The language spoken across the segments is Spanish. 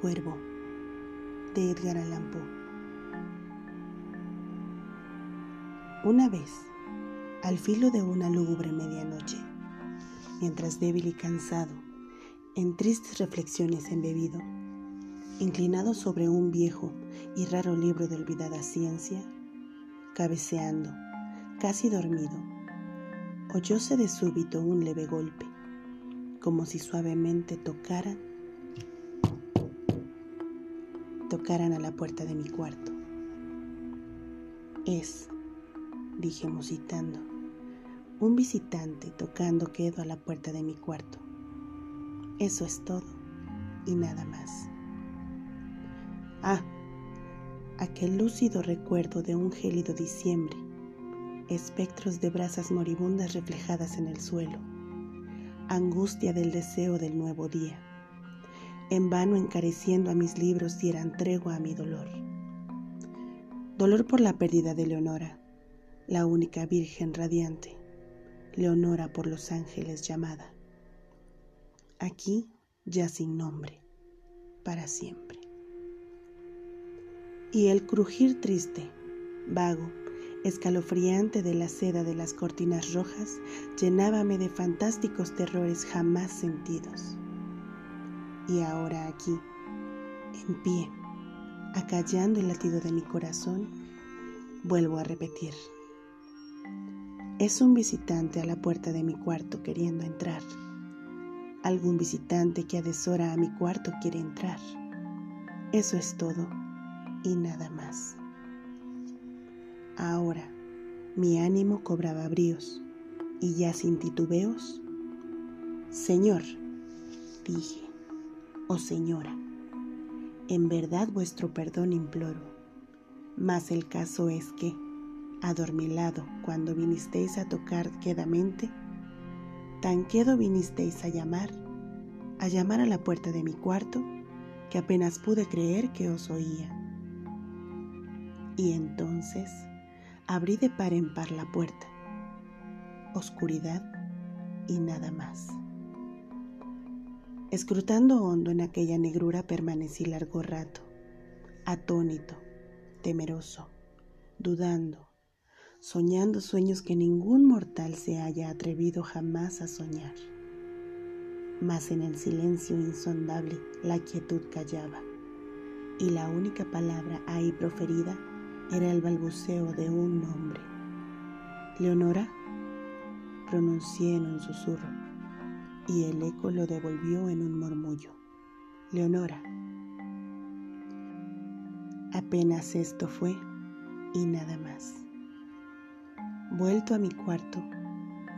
cuervo de Edgar Allan Poe. Una vez, al filo de una lúgubre medianoche, mientras débil y cansado, en tristes reflexiones embebido, inclinado sobre un viejo y raro libro de olvidada ciencia, cabeceando, casi dormido, oyóse de súbito un leve golpe, como si suavemente tocaran, tocaran a la puerta de mi cuarto. Es, dije musitando, un visitante tocando quedo a la puerta de mi cuarto. Eso es todo y nada más. Ah, aquel lúcido recuerdo de un gélido diciembre, espectros de brasas moribundas reflejadas en el suelo, angustia del deseo del nuevo día, en vano encareciendo a mis libros dieran tregua a mi dolor. Dolor por la pérdida de Leonora, la única virgen radiante, Leonora por los ángeles llamada. Aquí ya sin nombre, para siempre y el crujir triste, vago, escalofriante de la seda de las cortinas rojas llenábame de fantásticos terrores jamás sentidos. Y ahora aquí, en pie, acallando el latido de mi corazón, vuelvo a repetir. Es un visitante a la puerta de mi cuarto queriendo entrar. Algún visitante que a deshora a mi cuarto quiere entrar. Eso es todo y nada más. Ahora mi ánimo cobraba bríos y ya sin titubeos, Señor, dije, oh señora, en verdad vuestro perdón imploro, mas el caso es que, adormilado cuando vinisteis a tocar quedamente, tan quedo vinisteis a llamar, a llamar a la puerta de mi cuarto, que apenas pude creer que os oía. Y entonces abrí de par en par la puerta. Oscuridad y nada más. Escrutando hondo en aquella negrura permanecí largo rato, atónito, temeroso, dudando, soñando sueños que ningún mortal se haya atrevido jamás a soñar. Mas en el silencio insondable la quietud callaba, y la única palabra ahí proferida era el balbuceo de un nombre. Leonora, pronuncié en un susurro, y el eco lo devolvió en un murmullo. Leonora. Apenas esto fue y nada más. Vuelto a mi cuarto,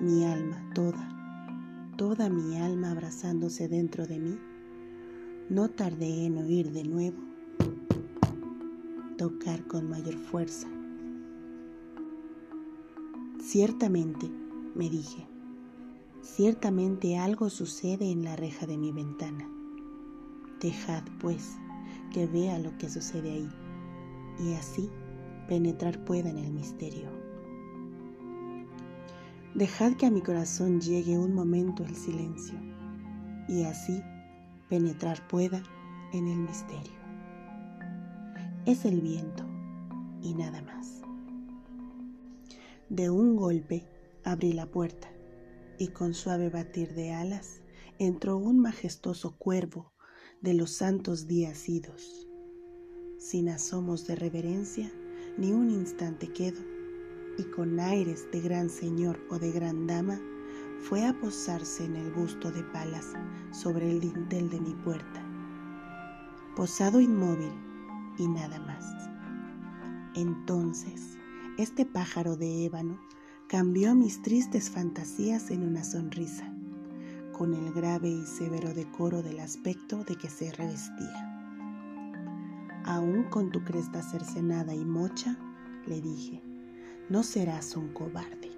mi alma toda, toda mi alma abrazándose dentro de mí, no tardé en oír de nuevo tocar con mayor fuerza. Ciertamente, me dije, ciertamente algo sucede en la reja de mi ventana. Dejad, pues, que vea lo que sucede ahí, y así penetrar pueda en el misterio. Dejad que a mi corazón llegue un momento el silencio, y así penetrar pueda en el misterio es el viento y nada más. De un golpe abrí la puerta y con suave batir de alas entró un majestuoso cuervo de los santos días idos. Sin asomos de reverencia, ni un instante quedo, y con aires de gran señor o de gran dama, fue a posarse en el busto de palas sobre el dintel de mi puerta. Posado inmóvil, y nada más. Entonces, este pájaro de ébano cambió mis tristes fantasías en una sonrisa, con el grave y severo decoro del aspecto de que se revestía. Aún con tu cresta cercenada y mocha, le dije, no serás un cobarde,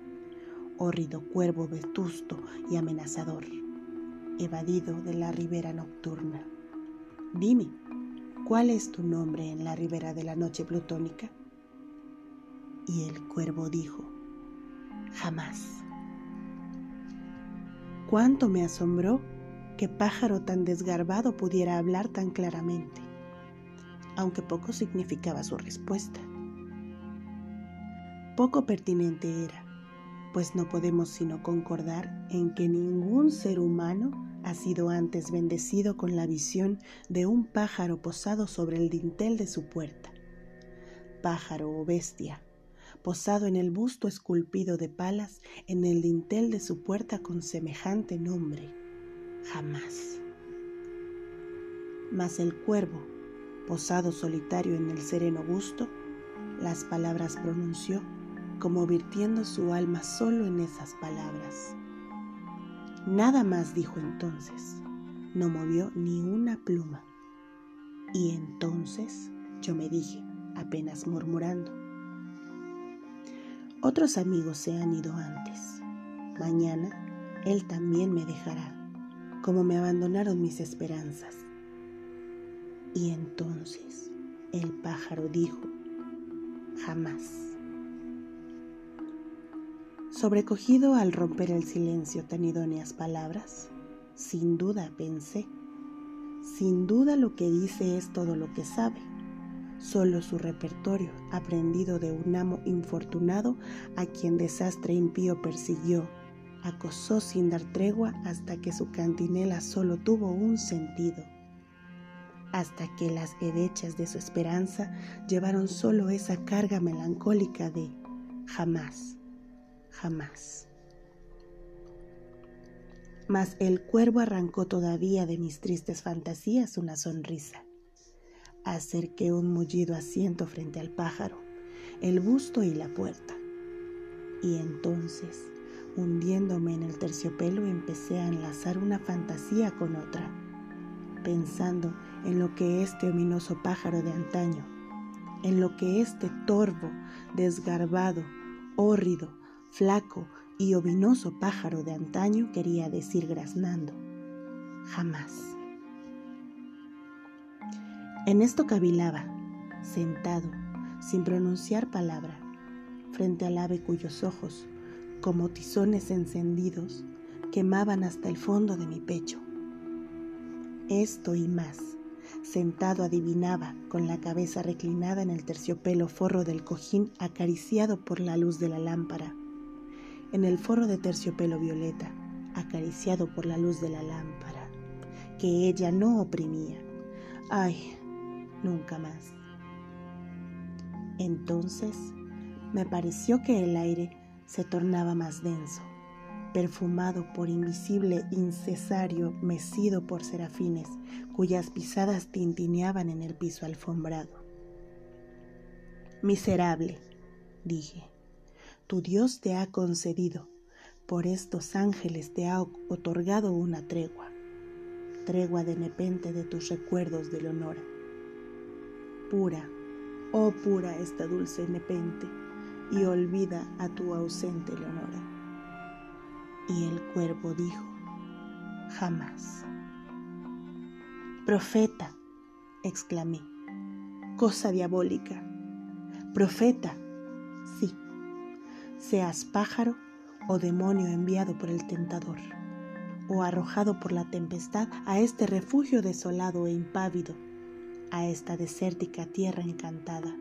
hórrido cuervo vetusto y amenazador, evadido de la ribera nocturna. Dime, ¿Cuál es tu nombre en la ribera de la noche plutónica? Y el cuervo dijo, jamás. ¿Cuánto me asombró? que pájaro tan desgarbado pudiera hablar tan claramente, aunque poco significaba su respuesta. Poco pertinente era, pues no podemos sino concordar en que ningún ser humano ha sido antes bendecido con la visión de un pájaro posado sobre el dintel de su puerta. Pájaro o bestia, posado en el busto esculpido de palas en el dintel de su puerta con semejante nombre. Jamás. Mas el cuervo, posado solitario en el sereno busto, las palabras pronunció como virtiendo su alma solo en esas palabras. Nada más dijo entonces, no movió ni una pluma. Y entonces yo me dije, apenas murmurando, otros amigos se han ido antes. Mañana él también me dejará, como me abandonaron mis esperanzas. Y entonces el pájaro dijo, jamás. Sobrecogido al romper el silencio tan idóneas palabras, sin duda pensé, sin duda lo que dice es todo lo que sabe, solo su repertorio aprendido de un amo infortunado a quien desastre impío persiguió, acosó sin dar tregua hasta que su cantinela solo tuvo un sentido, hasta que las hedechas de su esperanza llevaron solo esa carga melancólica de jamás jamás. Mas el cuervo arrancó todavía de mis tristes fantasías una sonrisa. Acerqué un mullido asiento frente al pájaro, el busto y la puerta. Y entonces, hundiéndome en el terciopelo, empecé a enlazar una fantasía con otra, pensando en lo que este ominoso pájaro de antaño, en lo que este torvo, desgarbado, hórrido, flaco y ovinoso pájaro de antaño quería decir graznando. Jamás. En esto cavilaba, sentado, sin pronunciar palabra, frente al ave cuyos ojos, como tizones encendidos, quemaban hasta el fondo de mi pecho. Esto y más, sentado adivinaba, con la cabeza reclinada en el terciopelo forro del cojín acariciado por la luz de la lámpara en el forro de terciopelo violeta, acariciado por la luz de la lámpara, que ella no oprimía. Ay, nunca más. Entonces me pareció que el aire se tornaba más denso, perfumado por invisible incesario mecido por serafines cuyas pisadas tintineaban en el piso alfombrado. Miserable, dije tu Dios te ha concedido, por estos ángeles te ha otorgado una tregua, tregua de nepente de tus recuerdos de Leonora. Pura, oh pura esta dulce nepente, y olvida a tu ausente Leonora. Y el cuervo dijo, jamás. Profeta, exclamé, cosa diabólica. Profeta, sí seas pájaro o demonio enviado por el tentador, o arrojado por la tempestad a este refugio desolado e impávido, a esta desértica tierra encantada,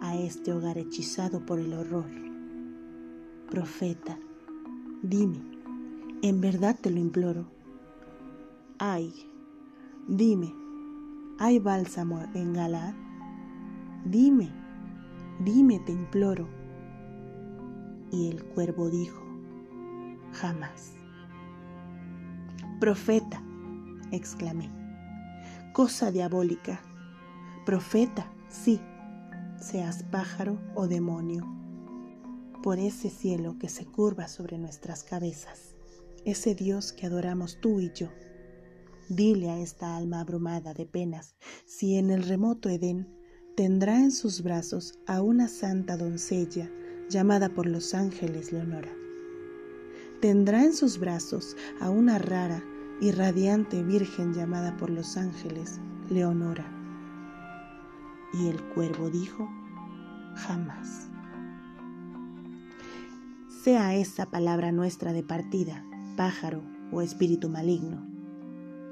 a este hogar hechizado por el horror. Profeta, dime, en verdad te lo imploro. Ay, dime, ¿hay bálsamo en Galad? Dime, dime, te imploro y el cuervo dijo, jamás. Profeta, exclamé, cosa diabólica. Profeta, sí, seas pájaro o demonio, por ese cielo que se curva sobre nuestras cabezas, ese Dios que adoramos tú y yo. Dile a esta alma abrumada de penas si en el remoto Edén tendrá en sus brazos a una santa doncella llamada por los ángeles Leonora. Tendrá en sus brazos a una rara y radiante virgen llamada por los ángeles Leonora. Y el cuervo dijo, jamás. Sea esa palabra nuestra de partida, pájaro o espíritu maligno,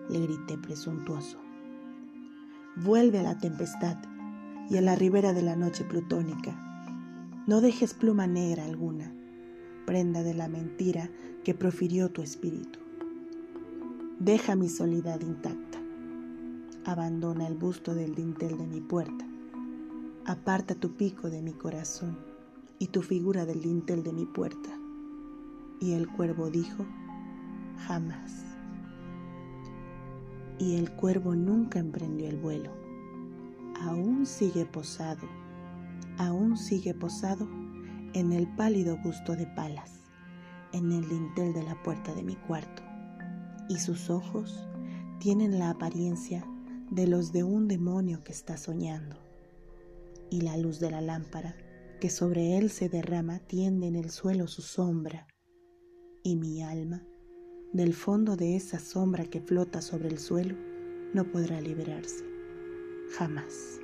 le grité presuntuoso. Vuelve a la tempestad y a la ribera de la noche plutónica. No dejes pluma negra alguna, prenda de la mentira que profirió tu espíritu. Deja mi soledad intacta. Abandona el busto del dintel de mi puerta. Aparta tu pico de mi corazón y tu figura del dintel de mi puerta. Y el cuervo dijo, jamás. Y el cuervo nunca emprendió el vuelo. Aún sigue posado, aún sigue posado en el pálido busto de palas, en el dintel de la puerta de mi cuarto. Y sus ojos tienen la apariencia de los de un demonio que está soñando. Y la luz de la lámpara que sobre él se derrama tiende en el suelo su sombra. Y mi alma del fondo de esa sombra que flota sobre el suelo, no podrá liberarse, jamás.